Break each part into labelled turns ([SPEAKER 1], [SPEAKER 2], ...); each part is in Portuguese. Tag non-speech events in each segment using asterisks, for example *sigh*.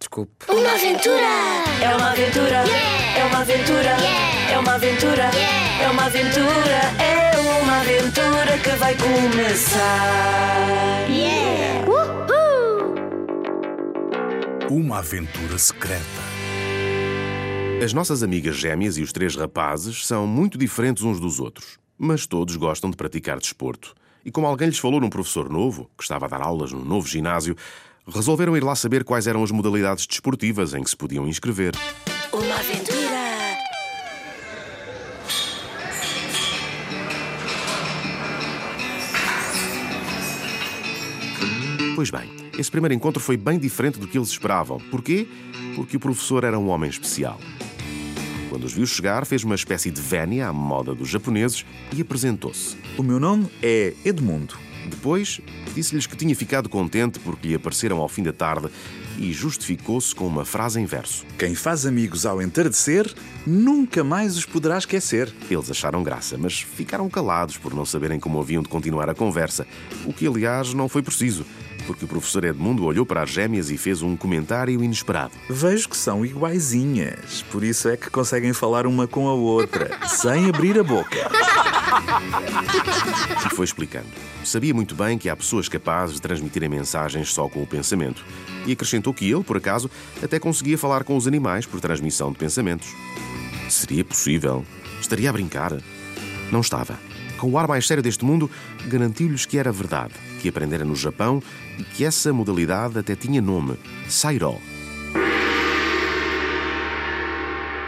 [SPEAKER 1] Desculpe.
[SPEAKER 2] Uma aventura! É uma aventura! É uma aventura! É uma aventura! É uma aventura! É uma aventura que vai começar! Yeah!
[SPEAKER 3] Uma aventura secreta.
[SPEAKER 4] As nossas amigas gêmeas e os três rapazes são muito diferentes uns dos outros, mas todos gostam de praticar desporto. E como alguém lhes falou num professor novo, que estava a dar aulas num novo ginásio, resolveram ir lá saber quais eram as modalidades desportivas em que se podiam inscrever.
[SPEAKER 2] Uma aventura!
[SPEAKER 4] Pois bem, esse primeiro encontro foi bem diferente do que eles esperavam. Porquê? Porque o professor era um homem especial. Quando os viu chegar, fez uma espécie de vénia à moda dos japoneses e apresentou-se.
[SPEAKER 5] O meu nome é Edmundo.
[SPEAKER 4] Depois, disse-lhes que tinha ficado contente porque lhe apareceram ao fim da tarde e justificou-se com uma frase em verso.
[SPEAKER 5] Quem faz amigos ao entardecer, nunca mais os poderá esquecer.
[SPEAKER 4] Eles acharam graça, mas ficaram calados por não saberem como haviam de continuar a conversa, o que, aliás, não foi preciso, porque o professor Edmundo olhou para as gêmeas e fez um comentário inesperado.
[SPEAKER 5] Vejo que são iguaizinhas, por isso é que conseguem falar uma com a outra, sem abrir a boca.
[SPEAKER 4] E foi explicando. Sabia muito bem que há pessoas capazes de transmitirem mensagens só com o pensamento. E acrescentou que ele, por acaso, até conseguia falar com os animais por transmissão de pensamentos. Seria possível? Estaria a brincar? Não estava. Com o ar mais sério deste mundo, garantiu-lhes que era verdade, que aprendera no Japão e que essa modalidade até tinha nome: Sairó.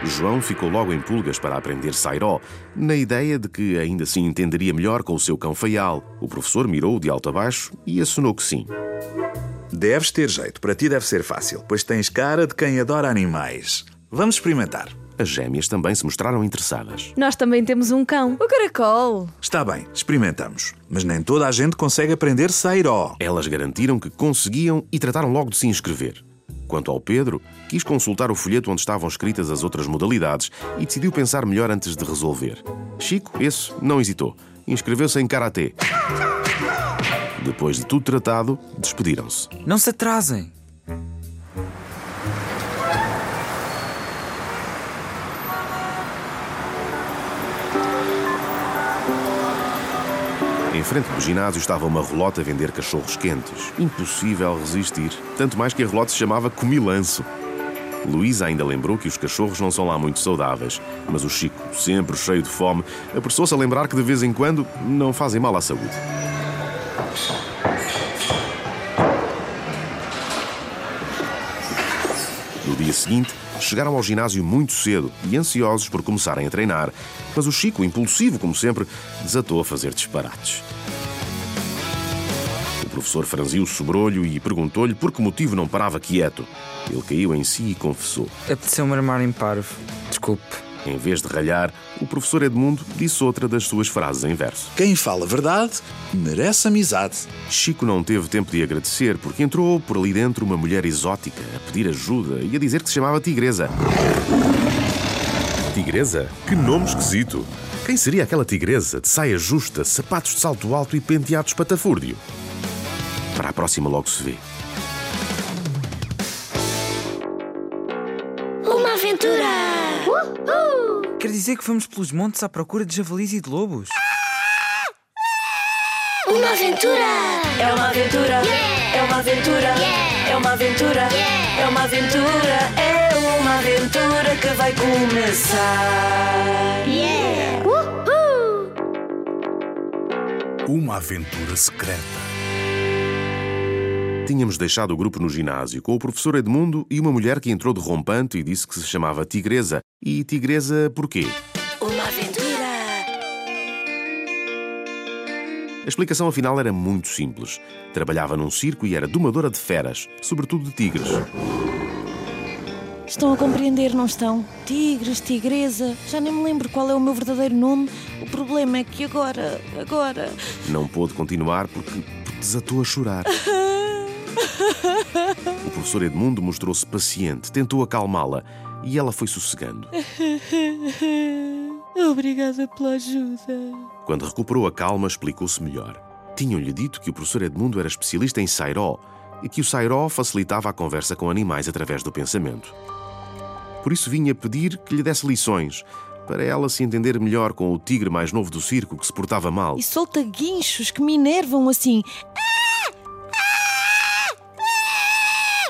[SPEAKER 4] João ficou logo em pulgas para aprender Sairó, na ideia de que ainda se entenderia melhor com o seu cão feial. O professor mirou de alto a baixo e assinou que sim.
[SPEAKER 5] Deves ter jeito, para ti deve ser fácil, pois tens cara de quem adora animais. Vamos experimentar.
[SPEAKER 4] As gêmeas também se mostraram interessadas.
[SPEAKER 6] Nós também temos um cão. O caracol.
[SPEAKER 5] Está bem, experimentamos. Mas nem toda a gente consegue aprender Sairó.
[SPEAKER 4] Elas garantiram que conseguiam e trataram logo de se inscrever. Quanto ao Pedro, quis consultar o folheto onde estavam escritas as outras modalidades e decidiu pensar melhor antes de resolver. Chico, esse, não hesitou. Inscreveu-se em Karatê. Depois de tudo tratado, despediram-se.
[SPEAKER 1] Não se atrasem.
[SPEAKER 4] Em frente do ginásio estava uma relota a vender cachorros quentes. Impossível resistir. Tanto mais que a relota se chamava Comilanço. Luísa ainda lembrou que os cachorros não são lá muito saudáveis, mas o Chico, sempre cheio de fome, apressou-se a lembrar que de vez em quando não fazem mal à saúde. No dia seguinte, chegaram ao ginásio muito cedo e ansiosos por começarem a treinar, mas o Chico, impulsivo como sempre, desatou a fazer disparates. O professor franziu o sobrolho e perguntou-lhe por que motivo não parava quieto. Ele caiu em si e confessou.
[SPEAKER 1] Apeteceu-me armar em parvo. Desculpe.
[SPEAKER 4] Em vez de ralhar, o professor Edmundo disse outra das suas frases em verso.
[SPEAKER 5] Quem fala verdade merece amizade.
[SPEAKER 4] Chico não teve tempo de agradecer porque entrou por ali dentro uma mulher exótica a pedir ajuda e a dizer que se chamava Tigresa. Tigresa? Que nome esquisito! Quem seria aquela tigresa de saia justa, sapatos de salto alto e penteados patafúrdio? Para a próxima logo se vê.
[SPEAKER 1] Dizer que fomos pelos montes à procura de javalis e de lobos?
[SPEAKER 2] Uma aventura! É uma aventura! É uma aventura! É uma aventura! É uma aventura! É uma aventura que vai começar! Yeah!
[SPEAKER 3] Uma aventura secreta.
[SPEAKER 4] Tínhamos deixado o grupo no ginásio com o professor Edmundo e uma mulher que entrou de rompante e disse que se chamava Tigresa. E Tigresa porquê?
[SPEAKER 2] Uma aventura!
[SPEAKER 4] A explicação afinal era muito simples. Trabalhava num circo e era domadora de feras, sobretudo de tigres.
[SPEAKER 6] Estão a compreender, não estão? Tigres, tigresa, já nem me lembro qual é o meu verdadeiro nome. O problema é que agora, agora.
[SPEAKER 4] Não pôde continuar porque desatou a chorar. *laughs* O professor Edmundo mostrou-se paciente, tentou acalmá-la e ela foi sossegando. *laughs*
[SPEAKER 6] Obrigada pela ajuda.
[SPEAKER 4] Quando recuperou a calma, explicou-se melhor. Tinham-lhe dito que o professor Edmundo era especialista em sairó e que o sairó facilitava a conversa com animais através do pensamento. Por isso vinha pedir que lhe desse lições, para ela se entender melhor com o tigre mais novo do circo que se portava mal.
[SPEAKER 6] E solta guinchos que me enervam assim.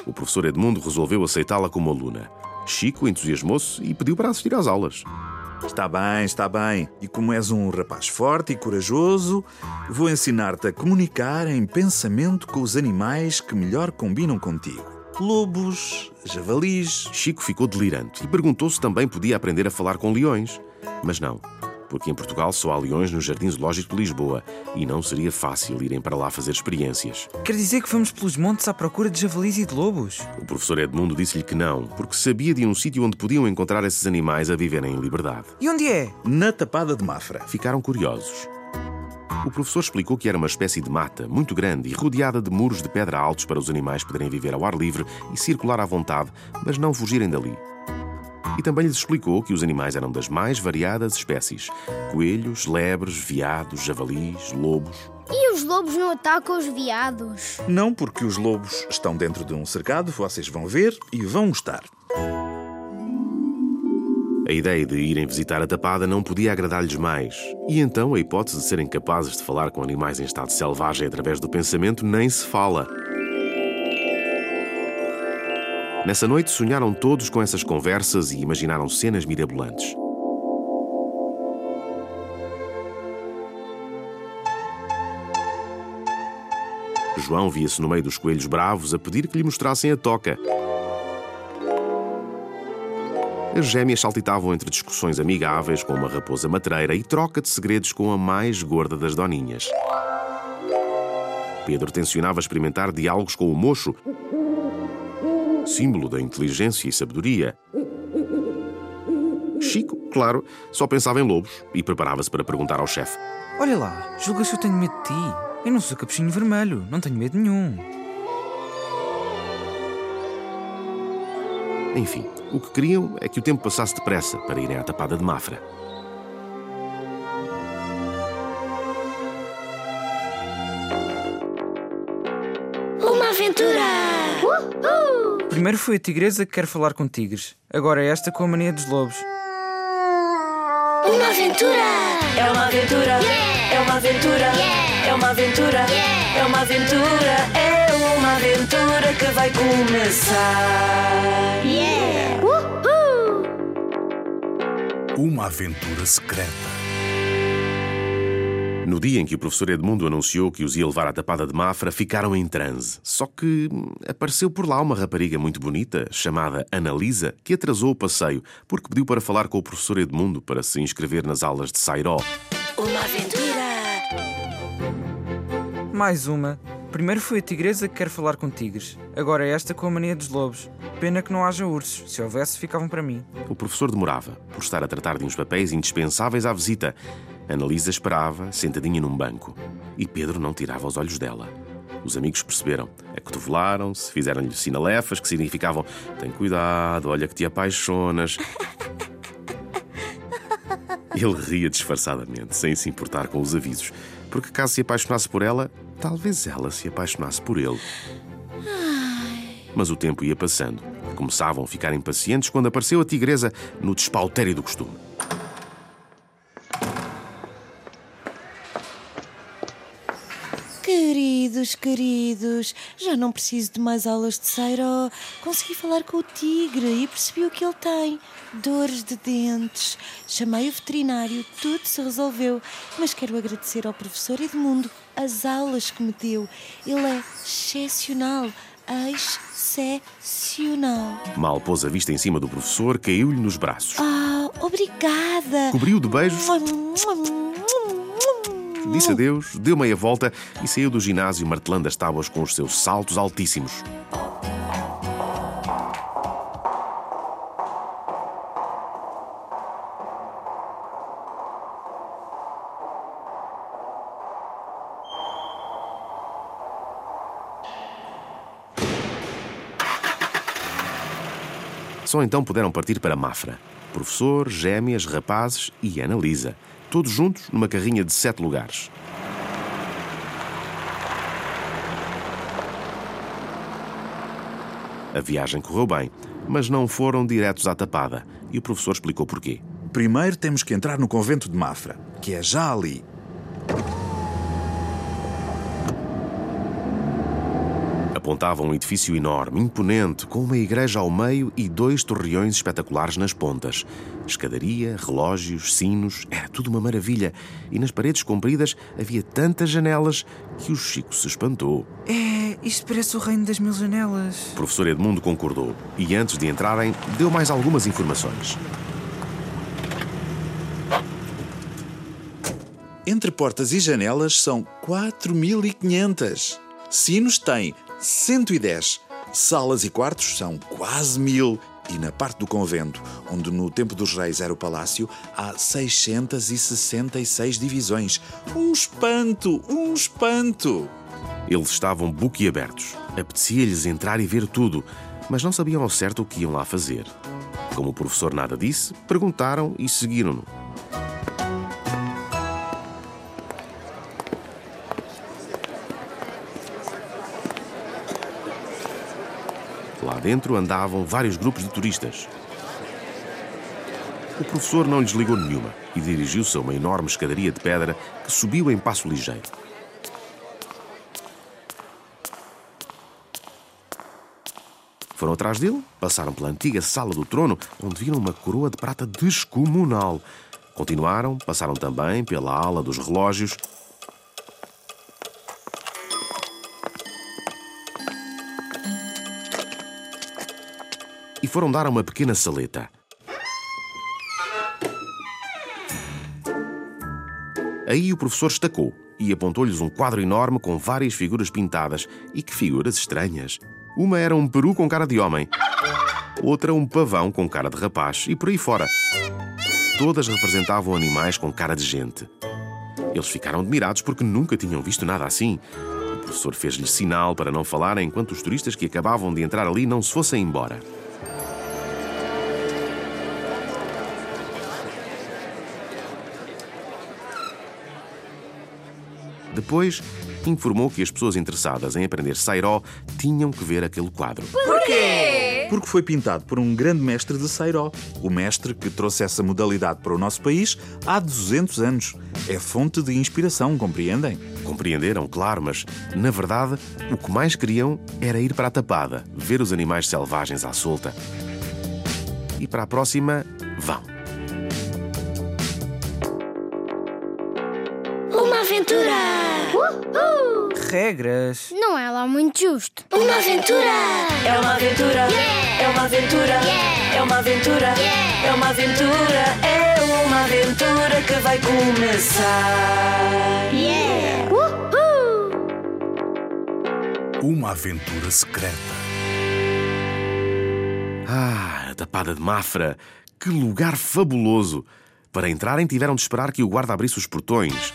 [SPEAKER 4] O professor Edmundo resolveu aceitá-la como aluna. Chico entusiasmou-se e pediu para assistir às aulas.
[SPEAKER 5] Está bem, está bem. E como és um rapaz forte e corajoso, vou ensinar-te a comunicar em pensamento com os animais que melhor combinam contigo: lobos, javalis.
[SPEAKER 4] Chico ficou delirante e perguntou se também podia aprender a falar com leões. Mas não, porque em Portugal só há leões no Jardim Zoológico de Lisboa e não seria fácil irem para lá fazer experiências.
[SPEAKER 1] Quer dizer que fomos pelos montes à procura de javalis e de lobos?
[SPEAKER 4] O professor Edmundo disse-lhe que não, porque sabia de um sítio onde podiam encontrar esses animais a viverem em liberdade.
[SPEAKER 1] E onde é?
[SPEAKER 5] Na tapada de Mafra.
[SPEAKER 4] Ficaram curiosos. O professor explicou que era uma espécie de mata muito grande e rodeada de muros de pedra altos para os animais poderem viver ao ar livre e circular à vontade, mas não fugirem dali. E também lhes explicou que os animais eram das mais variadas espécies: coelhos, lebres, veados, javalis, lobos.
[SPEAKER 7] E os lobos não atacam os veados?
[SPEAKER 5] Não porque os lobos estão dentro de um cercado, vocês vão ver e vão gostar.
[SPEAKER 4] A ideia de irem visitar a tapada não podia agradar-lhes mais. E então a hipótese de serem capazes de falar com animais em estado selvagem através do pensamento nem se fala. Nessa noite sonharam todos com essas conversas e imaginaram cenas mirabolantes. João via-se no meio dos coelhos bravos a pedir que lhe mostrassem a toca. As gêmeas saltitavam entre discussões amigáveis com uma raposa matreira e troca de segredos com a mais gorda das doninhas. Pedro tencionava experimentar diálogos com o mocho, símbolo da inteligência e sabedoria. Chico, claro, só pensava em lobos e preparava-se para perguntar ao chefe.
[SPEAKER 1] Olha lá, julgas que eu tenho medo de ti? Eu não sou capuchinho vermelho, não tenho medo nenhum.
[SPEAKER 4] Enfim, o que queriam é que o tempo passasse depressa para irem à tapada de Mafra.
[SPEAKER 1] Primeiro foi a tigresa que quer falar com tigres. Agora é esta com a mania dos lobos.
[SPEAKER 7] Uma aventura!
[SPEAKER 2] É uma aventura, é uma aventura, é uma aventura, é uma aventura, é uma aventura que vai começar.
[SPEAKER 7] Uhul!
[SPEAKER 3] Uma aventura secreta.
[SPEAKER 4] No dia em que o professor Edmundo anunciou que os ia levar à tapada de Mafra, ficaram em transe. Só que hum, apareceu por lá uma rapariga muito bonita, chamada Analisa, que atrasou o passeio porque pediu para falar com o professor Edmundo para se inscrever nas aulas de Sairó.
[SPEAKER 2] Uma aventura.
[SPEAKER 1] Mais uma. Primeiro foi a tigresa que quer falar com tigres. Agora é esta com a mania dos lobos. Pena que não haja ursos. Se houvesse, ficavam para mim.
[SPEAKER 4] O professor demorava, por estar a tratar de uns papéis indispensáveis à visita. Analisa esperava, sentadinha num banco. E Pedro não tirava os olhos dela. Os amigos perceberam, acotovelaram-se, fizeram-lhe sinalefas que significavam: tem cuidado, olha que te apaixonas. Ele ria disfarçadamente, sem se importar com os avisos, porque caso se apaixonasse por ela, talvez ela se apaixonasse por ele. Mas o tempo ia passando. Começavam a ficar impacientes quando apareceu a tigresa no despautério do costume.
[SPEAKER 6] Queridos, queridos, já não preciso de mais aulas de Sairó. Consegui falar com o tigre e percebi o que ele tem. Dores de dentes. Chamei o veterinário, tudo se resolveu. Mas quero agradecer ao professor Edmundo as aulas que me deu. Ele é excepcional. Excepcional.
[SPEAKER 4] Mal pôs a vista em cima do professor, caiu-lhe nos braços.
[SPEAKER 6] Ah, obrigada.
[SPEAKER 4] Cobriu de beijos, disse adeus, deu meia volta e saiu do ginásio martelando as tábuas com os seus saltos altíssimos. Só então puderam partir para Mafra. Professor, gêmeas, rapazes e Ana Lisa. Todos juntos numa carrinha de sete lugares. A viagem correu bem, mas não foram diretos à tapada. E o professor explicou porquê.
[SPEAKER 5] Primeiro temos que entrar no convento de Mafra, que é já ali.
[SPEAKER 4] Apontava um edifício enorme, imponente, com uma igreja ao meio e dois torreões espetaculares nas pontas. Escadaria, relógios, sinos, era tudo uma maravilha. E nas paredes compridas havia tantas janelas que o Chico se espantou.
[SPEAKER 1] É, isto parece o reino das mil janelas.
[SPEAKER 4] O professor Edmundo concordou e, antes de entrarem, deu mais algumas informações.
[SPEAKER 5] Entre portas e janelas são 4.500. Sinos tem 110. Salas e quartos são quase mil. E na parte do convento, onde no tempo dos reis era o palácio, há 666 divisões. Um espanto! Um espanto!
[SPEAKER 4] Eles estavam boquiabertos. Apetecia-lhes entrar e ver tudo, mas não sabiam ao certo o que iam lá fazer. Como o professor nada disse, perguntaram e seguiram-no. Dentro andavam vários grupos de turistas. O professor não lhes ligou nenhuma e dirigiu-se a uma enorme escadaria de pedra que subiu em passo ligeiro. Foram atrás dele, passaram pela antiga sala do trono, onde viram uma coroa de prata descomunal. Continuaram, passaram também pela ala dos relógios. Foram dar a uma pequena saleta. Aí o professor estacou e apontou-lhes um quadro enorme com várias figuras pintadas. E que figuras estranhas! Uma era um peru com cara de homem, outra um pavão com cara de rapaz e por aí fora. Todas representavam animais com cara de gente. Eles ficaram admirados porque nunca tinham visto nada assim. O professor fez-lhes sinal para não falarem enquanto os turistas que acabavam de entrar ali não se fossem embora. Depois, informou que as pessoas interessadas em aprender Sairó tinham que ver aquele quadro.
[SPEAKER 5] Porquê? Porque foi pintado por um grande mestre de Sairó. O mestre que trouxe essa modalidade para o nosso país há 200 anos. É fonte de inspiração, compreendem?
[SPEAKER 4] Compreenderam, claro, mas, na verdade, o que mais queriam era ir para a tapada, ver os animais selvagens à solta. E para a próxima, vão.
[SPEAKER 1] Regras.
[SPEAKER 7] Não é lá muito justo.
[SPEAKER 2] Uma aventura! É uma aventura! É uma aventura! É uma aventura! É uma aventura! É uma aventura que vai começar!
[SPEAKER 3] Uma aventura secreta.
[SPEAKER 4] Ah, a tapada de Mafra! Que lugar fabuloso! Para entrarem, tiveram de esperar que o guarda abrisse os portões.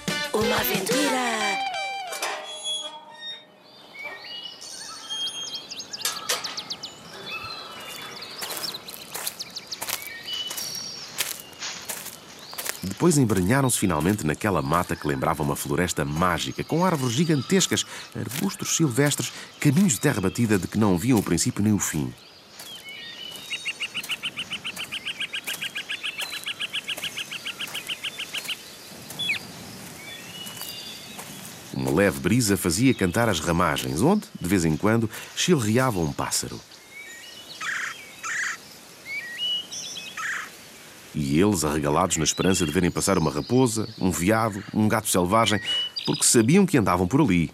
[SPEAKER 4] Depois embranharam-se finalmente naquela mata que lembrava uma floresta mágica, com árvores gigantescas, arbustos silvestres, caminhos de terra batida de que não viam o princípio nem o fim. Uma leve brisa fazia cantar as ramagens, onde, de vez em quando, chilreava um pássaro. E eles, arregalados na esperança de verem passar uma raposa, um veado, um gato selvagem, porque sabiam que andavam por ali.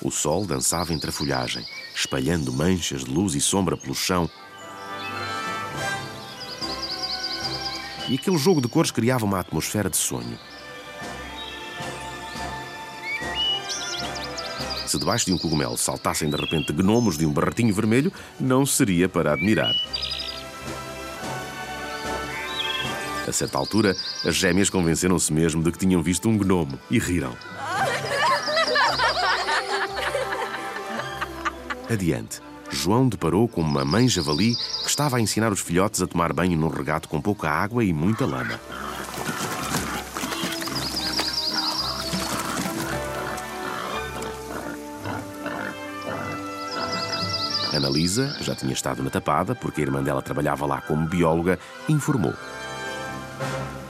[SPEAKER 4] O sol dançava entre a folhagem, espalhando manchas de luz e sombra pelo chão. E aquele jogo de cores criava uma atmosfera de sonho. se debaixo de um cogumelo saltassem de repente gnomos de um barretinho vermelho, não seria para admirar. A certa altura, as gêmeas convenceram-se mesmo de que tinham visto um gnomo e riram. Adiante, João deparou com uma mãe javali que estava a ensinar os filhotes a tomar banho num regato com pouca água e muita lama. Analisa já tinha estado na tapada, porque a irmã dela trabalhava lá como bióloga, informou.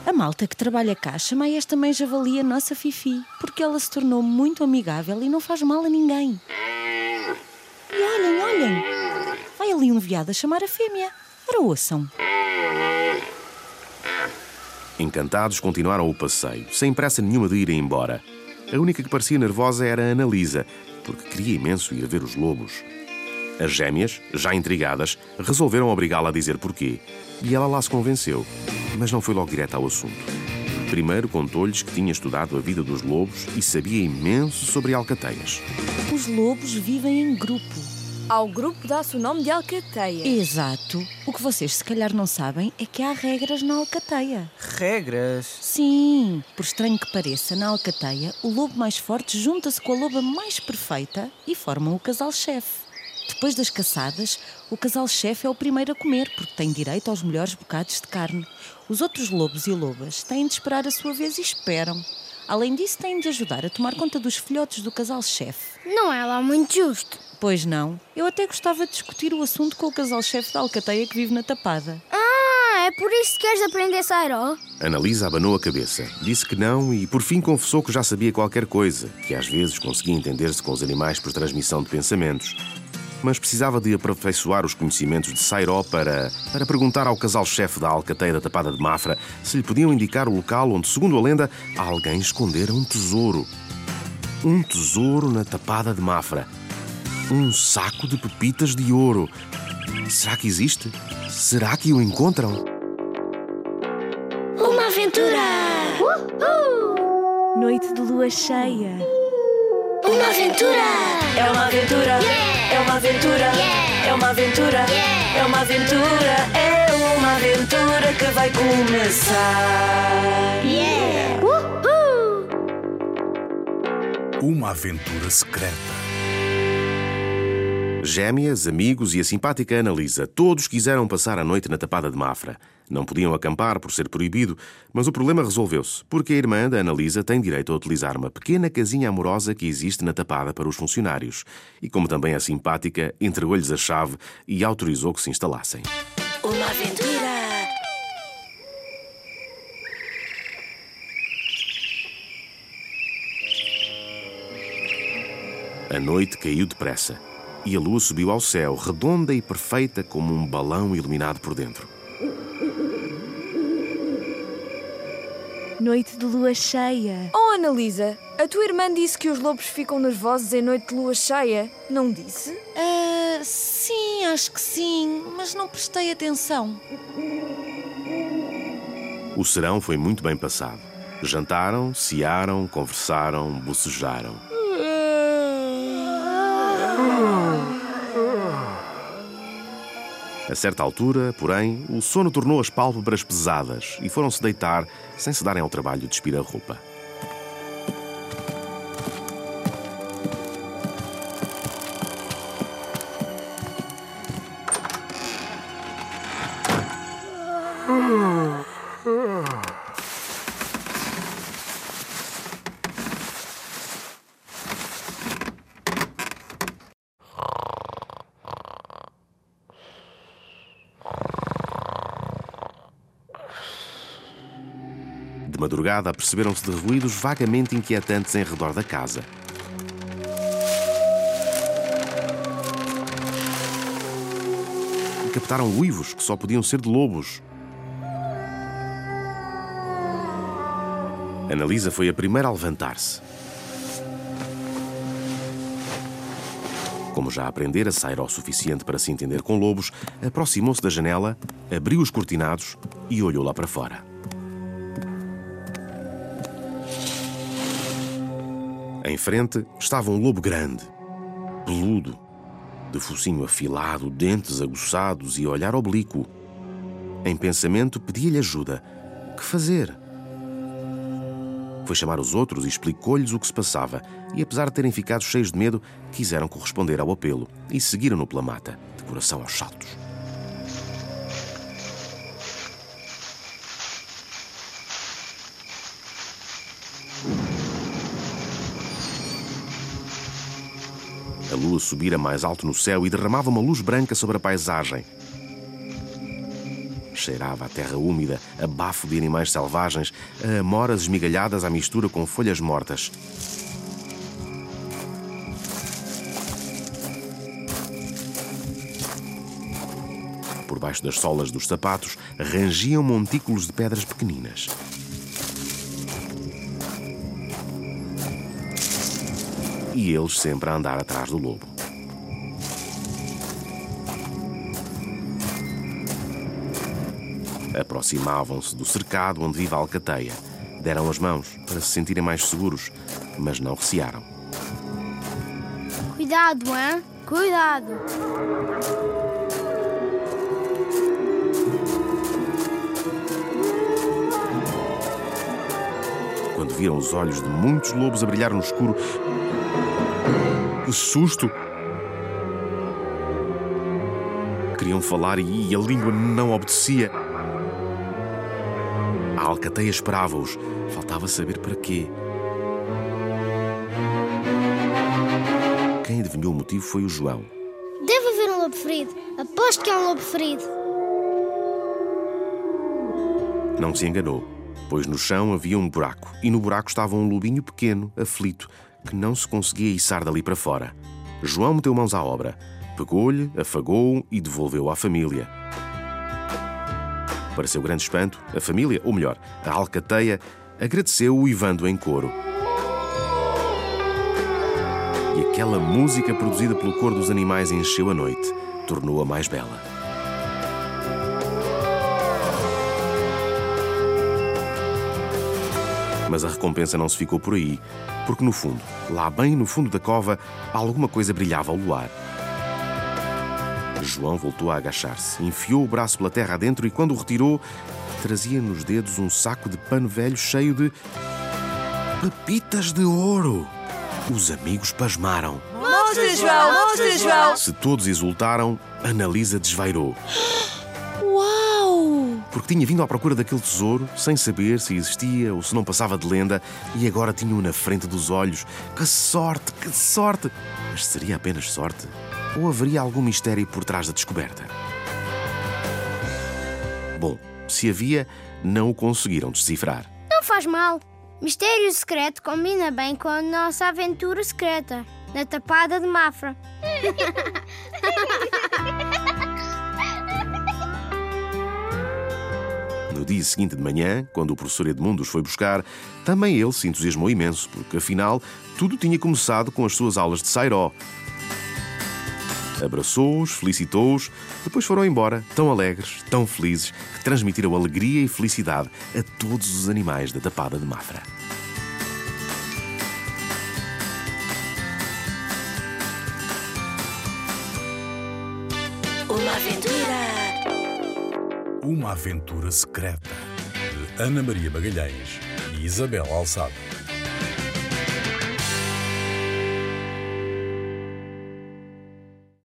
[SPEAKER 6] A malta que trabalha cá chama esta mãe javali a nossa Fifi, porque ela se tornou muito amigável e não faz mal a ninguém. E olhem, olhem! Vai ali um veado a chamar a fêmea. Ora, ouçam.
[SPEAKER 4] Encantados, continuaram o passeio, sem pressa nenhuma de irem embora. A única que parecia nervosa era a Analisa, porque queria imenso ir ver os lobos. As gêmeas, já intrigadas, resolveram obrigá-la a dizer porquê. E ela lá se convenceu, mas não foi logo direto ao assunto. Primeiro contou-lhes que tinha estudado a vida dos lobos e sabia imenso sobre alcateias.
[SPEAKER 6] Os lobos vivem em grupo.
[SPEAKER 8] Ao grupo dá-se o nome de alcateia.
[SPEAKER 6] Exato. O que vocês se calhar não sabem é que há regras na alcateia.
[SPEAKER 1] Regras?
[SPEAKER 6] Sim, por estranho que pareça, na alcateia, o lobo mais forte junta-se com a loba mais perfeita e formam o casal-chefe. Depois das caçadas, o casal-chefe é o primeiro a comer, porque tem direito aos melhores bocados de carne. Os outros lobos e lobas têm de esperar a sua vez e esperam. Além disso, têm de ajudar a tomar conta dos filhotes do casal-chefe.
[SPEAKER 7] Não é lá muito justo.
[SPEAKER 6] Pois não, eu até gostava de discutir o assunto com o casal-chefe da alcateia que vive na tapada.
[SPEAKER 7] Ah, é por isso que queres aprender Sairó?
[SPEAKER 4] Analisa abanou a cabeça, disse que não e por fim confessou que já sabia qualquer coisa, que às vezes conseguia entender-se com os animais por transmissão de pensamentos. Mas precisava de aperfeiçoar os conhecimentos de Sairó para, para perguntar ao casal-chefe da alcateia da Tapada de Mafra se lhe podiam indicar o local onde, segundo a lenda, alguém escondera um tesouro. Um tesouro na Tapada de Mafra. Um saco de pepitas de ouro. Será que existe? Será que o encontram?
[SPEAKER 7] Uma aventura!
[SPEAKER 6] Noite de lua cheia.
[SPEAKER 7] Uma aventura!
[SPEAKER 2] É uma aventura, é uma aventura, é uma aventura, é uma aventura, é uma aventura que vai começar.
[SPEAKER 3] Uma aventura secreta.
[SPEAKER 4] Gêmeas, amigos e a simpática Analisa, todos quiseram passar a noite na Tapada de Mafra. Não podiam acampar por ser proibido, mas o problema resolveu-se, porque a irmã da Analisa tem direito a utilizar uma pequena casinha amorosa que existe na Tapada para os funcionários. E como também é simpática, entregou-lhes a chave e autorizou que se instalassem.
[SPEAKER 2] Uma aventura.
[SPEAKER 4] A noite caiu depressa e a lua subiu ao céu, redonda e perfeita como um balão iluminado por dentro.
[SPEAKER 6] Noite de lua cheia.
[SPEAKER 8] Oh, Analisa, a tua irmã disse que os lobos ficam nervosos em noite de lua cheia. Não disse?
[SPEAKER 6] Ah, sim, acho que sim, mas não prestei atenção.
[SPEAKER 4] O serão foi muito bem passado. Jantaram, cearam, conversaram, bocejaram. A certa altura, porém, o sono tornou as pálpebras pesadas e foram-se deitar sem se darem ao trabalho de despir a roupa. Madrugada, aperceberam-se de ruídos vagamente inquietantes em redor da casa. E captaram uivos que só podiam ser de lobos. Analisa foi a primeira a levantar-se. Como já aprendera a sair ao suficiente para se entender com lobos, aproximou-se da janela, abriu os cortinados e olhou lá para fora. Em frente estava um lobo grande, peludo, de focinho afilado, dentes aguçados e olhar oblíquo. Em pensamento, pedia-lhe ajuda. Que fazer? foi chamar os outros e explicou-lhes o que se passava. E apesar de terem ficado cheios de medo, quiseram corresponder ao apelo e seguiram-no pela mata, de coração aos saltos. Lua subira mais alto no céu e derramava uma luz branca sobre a paisagem. Cheirava a terra úmida, a bafo de animais selvagens, a amoras esmigalhadas à mistura com folhas mortas. Por baixo das solas dos sapatos rangiam montículos de pedras pequeninas. E eles sempre a andar atrás do lobo. Aproximavam-se do cercado onde vive a alcateia. Deram as mãos para se sentirem mais seguros, mas não recearam.
[SPEAKER 7] Cuidado, hein? Cuidado.
[SPEAKER 4] Quando viram os olhos de muitos lobos a brilhar no escuro, que susto! Queriam falar e a língua não obedecia. A alcateia esperava-os. Faltava saber para quê. Quem adivinhou o motivo foi o João.
[SPEAKER 7] Deve haver um lobo ferido. Aposto que é um lobo ferido.
[SPEAKER 4] Não se enganou, pois no chão havia um buraco e no buraco estava um lobinho pequeno, aflito, que não se conseguia içar dali para fora. João meteu mãos à obra, pegou-lhe, afagou-o e devolveu-o à família. Para seu grande espanto, a família, ou melhor, a alcateia, agradeceu-o Ivando em coro. E aquela música produzida pelo cor dos animais encheu a noite, tornou-a mais bela. Mas a recompensa não se ficou por aí, porque no fundo, lá bem no fundo da cova, alguma coisa brilhava ao luar. João voltou a agachar-se, enfiou o braço pela terra adentro e, quando o retirou, trazia nos dedos um saco de pano velho cheio de. pepitas de ouro! Os amigos pasmaram.
[SPEAKER 8] Mostra, João! Mostra, João!
[SPEAKER 4] Se todos exultaram, Analisa desvairou. *gasps* *gasps* Porque tinha vindo à procura daquele tesouro, sem saber se existia ou se não passava de lenda, e agora tinha-o na frente dos olhos. Que sorte, que sorte! Mas seria apenas sorte? Ou haveria algum mistério por trás da descoberta? Bom, se havia, não o conseguiram decifrar.
[SPEAKER 7] Não faz mal. Mistério secreto combina bem com a nossa aventura secreta. Na tapada de Mafra. *laughs*
[SPEAKER 4] dia seguinte de manhã, quando o professor Edmundo os foi buscar, também ele se entusiasmou imenso, porque afinal tudo tinha começado com as suas aulas de Sairó. Abraçou-os, felicitou-os, depois foram embora, tão alegres, tão felizes, que transmitiram alegria e felicidade a todos os animais da Tapada de Mafra.
[SPEAKER 3] Uma aventura secreta de Ana Maria Magalhães e Isabel Alçada.